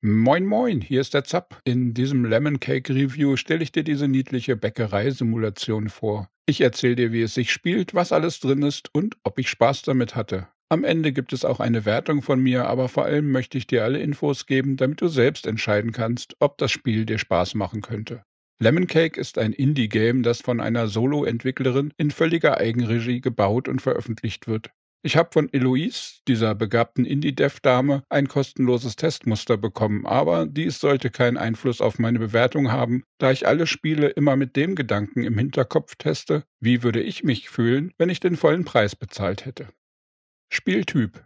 Moin moin, hier ist der Zapp. In diesem Lemon Cake Review stelle ich dir diese niedliche Bäckereisimulation vor. Ich erzähle dir, wie es sich spielt, was alles drin ist und ob ich Spaß damit hatte. Am Ende gibt es auch eine Wertung von mir, aber vor allem möchte ich dir alle Infos geben, damit du selbst entscheiden kannst, ob das Spiel dir Spaß machen könnte. Lemon Cake ist ein Indie-Game, das von einer Solo-Entwicklerin in völliger Eigenregie gebaut und veröffentlicht wird. Ich habe von Eloise, dieser begabten Indie-Dev-Dame, ein kostenloses Testmuster bekommen, aber dies sollte keinen Einfluss auf meine Bewertung haben, da ich alle Spiele immer mit dem Gedanken im Hinterkopf teste, wie würde ich mich fühlen, wenn ich den vollen Preis bezahlt hätte. Spieltyp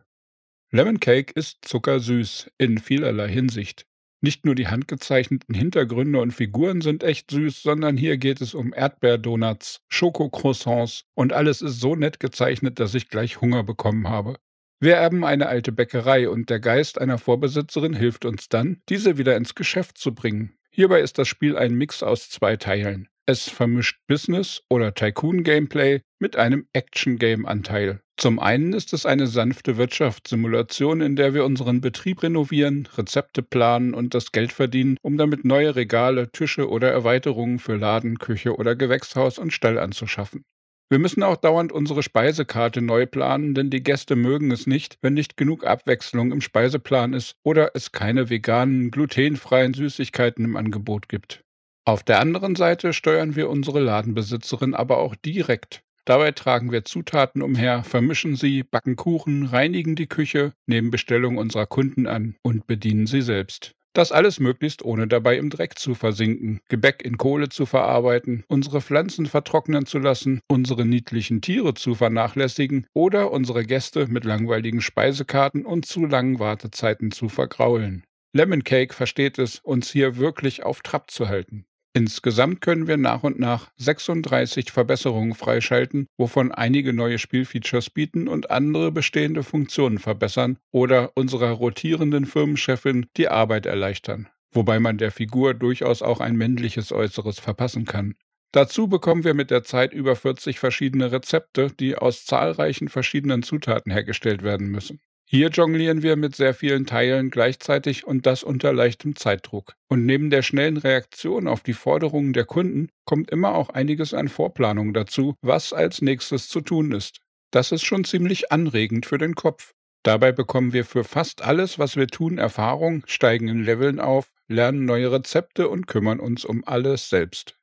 Lemon Cake ist zuckersüß in vielerlei Hinsicht. Nicht nur die handgezeichneten Hintergründe und Figuren sind echt süß, sondern hier geht es um Erdbeerdonuts, Schokocroissants und alles ist so nett gezeichnet, dass ich gleich Hunger bekommen habe. Wir erben eine alte Bäckerei und der Geist einer Vorbesitzerin hilft uns dann, diese wieder ins Geschäft zu bringen. Hierbei ist das Spiel ein Mix aus zwei Teilen. Es vermischt Business- oder Tycoon-Gameplay mit einem Action-Game-Anteil. Zum einen ist es eine sanfte Wirtschaftssimulation, in der wir unseren Betrieb renovieren, Rezepte planen und das Geld verdienen, um damit neue Regale, Tische oder Erweiterungen für Laden, Küche oder Gewächshaus und Stall anzuschaffen. Wir müssen auch dauernd unsere Speisekarte neu planen, denn die Gäste mögen es nicht, wenn nicht genug Abwechslung im Speiseplan ist oder es keine veganen, glutenfreien Süßigkeiten im Angebot gibt. Auf der anderen Seite steuern wir unsere Ladenbesitzerin aber auch direkt. Dabei tragen wir Zutaten umher, vermischen sie, backen Kuchen, reinigen die Küche, nehmen Bestellungen unserer Kunden an und bedienen sie selbst. Das alles möglichst ohne dabei im Dreck zu versinken, Gebäck in Kohle zu verarbeiten, unsere Pflanzen vertrocknen zu lassen, unsere niedlichen Tiere zu vernachlässigen oder unsere Gäste mit langweiligen Speisekarten und zu langen Wartezeiten zu vergraulen. Lemon Cake versteht es, uns hier wirklich auf Trab zu halten. Insgesamt können wir nach und nach 36 Verbesserungen freischalten, wovon einige neue Spielfeatures bieten und andere bestehende Funktionen verbessern oder unserer rotierenden Firmenchefin die Arbeit erleichtern, wobei man der Figur durchaus auch ein männliches Äußeres verpassen kann. Dazu bekommen wir mit der Zeit über 40 verschiedene Rezepte, die aus zahlreichen verschiedenen Zutaten hergestellt werden müssen. Hier jonglieren wir mit sehr vielen Teilen gleichzeitig und das unter leichtem Zeitdruck. Und neben der schnellen Reaktion auf die Forderungen der Kunden kommt immer auch einiges an Vorplanung dazu, was als nächstes zu tun ist. Das ist schon ziemlich anregend für den Kopf. Dabei bekommen wir für fast alles, was wir tun, Erfahrung, steigen in Leveln auf, lernen neue Rezepte und kümmern uns um alles selbst.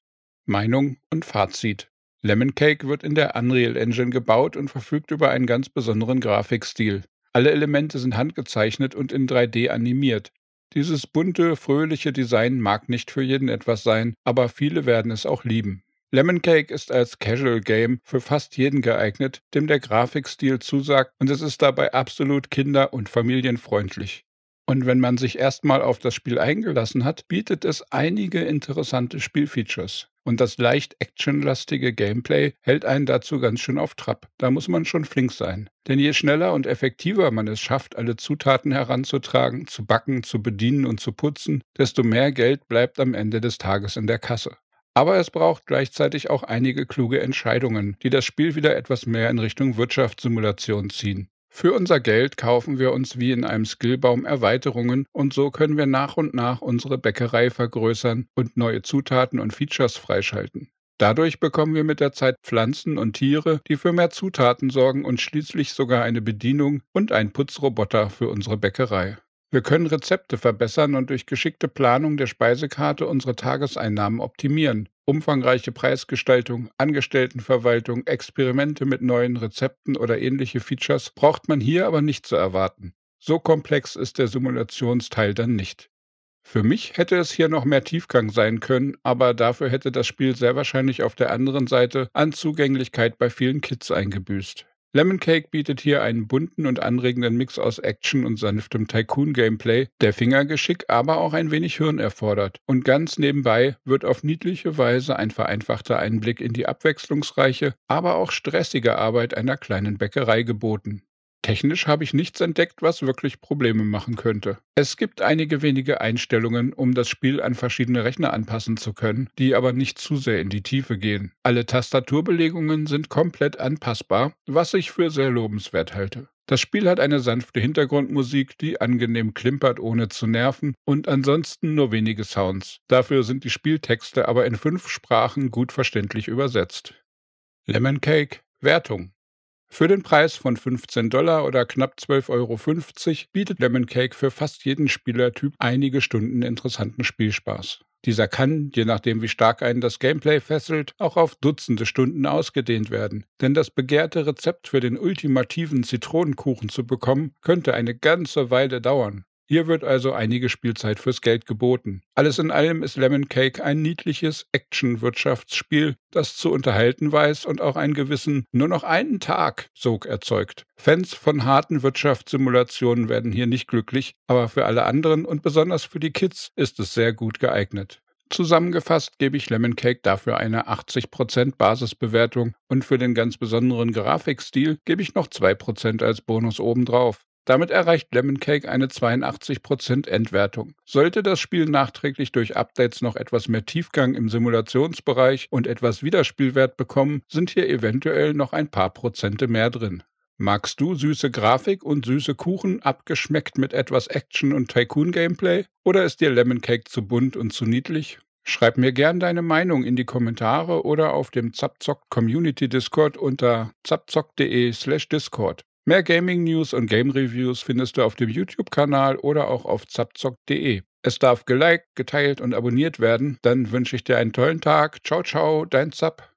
Meinung und Fazit. Lemon Cake wird in der Unreal Engine gebaut und verfügt über einen ganz besonderen Grafikstil. Alle Elemente sind handgezeichnet und in 3D animiert. Dieses bunte, fröhliche Design mag nicht für jeden etwas sein, aber viele werden es auch lieben. Lemon Cake ist als Casual Game für fast jeden geeignet, dem der Grafikstil zusagt und es ist dabei absolut kinder- und familienfreundlich. Und wenn man sich erstmal auf das Spiel eingelassen hat, bietet es einige interessante Spielfeatures. Und das leicht actionlastige Gameplay hält einen dazu ganz schön auf Trab. Da muss man schon flink sein. Denn je schneller und effektiver man es schafft, alle Zutaten heranzutragen, zu backen, zu bedienen und zu putzen, desto mehr Geld bleibt am Ende des Tages in der Kasse. Aber es braucht gleichzeitig auch einige kluge Entscheidungen, die das Spiel wieder etwas mehr in Richtung Wirtschaftssimulation ziehen. Für unser Geld kaufen wir uns wie in einem Skillbaum Erweiterungen und so können wir nach und nach unsere Bäckerei vergrößern und neue Zutaten und Features freischalten. Dadurch bekommen wir mit der Zeit Pflanzen und Tiere, die für mehr Zutaten sorgen und schließlich sogar eine Bedienung und einen Putzroboter für unsere Bäckerei. Wir können Rezepte verbessern und durch geschickte Planung der Speisekarte unsere Tageseinnahmen optimieren. Umfangreiche Preisgestaltung, Angestelltenverwaltung, Experimente mit neuen Rezepten oder ähnliche Features braucht man hier aber nicht zu erwarten. So komplex ist der Simulationsteil dann nicht. Für mich hätte es hier noch mehr Tiefgang sein können, aber dafür hätte das Spiel sehr wahrscheinlich auf der anderen Seite an Zugänglichkeit bei vielen Kids eingebüßt. Lemon Cake bietet hier einen bunten und anregenden Mix aus Action und sanftem Tycoon-Gameplay, der Fingergeschick, aber auch ein wenig Hirn erfordert. Und ganz nebenbei wird auf niedliche Weise ein vereinfachter Einblick in die abwechslungsreiche, aber auch stressige Arbeit einer kleinen Bäckerei geboten. Technisch habe ich nichts entdeckt, was wirklich Probleme machen könnte. Es gibt einige wenige Einstellungen, um das Spiel an verschiedene Rechner anpassen zu können, die aber nicht zu sehr in die Tiefe gehen. Alle Tastaturbelegungen sind komplett anpassbar, was ich für sehr lobenswert halte. Das Spiel hat eine sanfte Hintergrundmusik, die angenehm klimpert, ohne zu nerven, und ansonsten nur wenige Sounds. Dafür sind die Spieltexte aber in fünf Sprachen gut verständlich übersetzt. Lemon Cake Wertung für den Preis von 15 Dollar oder knapp 12,50 Euro bietet Lemon Cake für fast jeden Spielertyp einige Stunden interessanten Spielspaß. Dieser kann, je nachdem wie stark einen das Gameplay fesselt, auch auf Dutzende Stunden ausgedehnt werden. Denn das begehrte Rezept für den ultimativen Zitronenkuchen zu bekommen, könnte eine ganze Weile dauern. Hier wird also einige Spielzeit fürs Geld geboten. Alles in allem ist Lemon Cake ein niedliches Action-Wirtschaftsspiel, das zu unterhalten weiß und auch einen gewissen nur noch einen Tag Sog erzeugt. Fans von harten Wirtschaftssimulationen werden hier nicht glücklich, aber für alle anderen und besonders für die Kids ist es sehr gut geeignet. Zusammengefasst gebe ich Lemon Cake dafür eine 80% Basisbewertung und für den ganz besonderen Grafikstil gebe ich noch 2% als Bonus obendrauf. Damit erreicht Lemon Cake eine 82% Endwertung. Sollte das Spiel nachträglich durch Updates noch etwas mehr Tiefgang im Simulationsbereich und etwas Wiederspielwert bekommen, sind hier eventuell noch ein paar Prozente mehr drin. Magst du süße Grafik und süße Kuchen abgeschmeckt mit etwas Action und Tycoon-Gameplay? Oder ist dir Lemon Cake zu bunt und zu niedlich? Schreib mir gern deine Meinung in die Kommentare oder auf dem Zapzock Community Discord unter zapzock.de/slash Discord. Mehr Gaming News und Game Reviews findest du auf dem YouTube-Kanal oder auch auf zapzock.de. Es darf geliked, geteilt und abonniert werden. Dann wünsche ich dir einen tollen Tag. Ciao, ciao, dein Zap.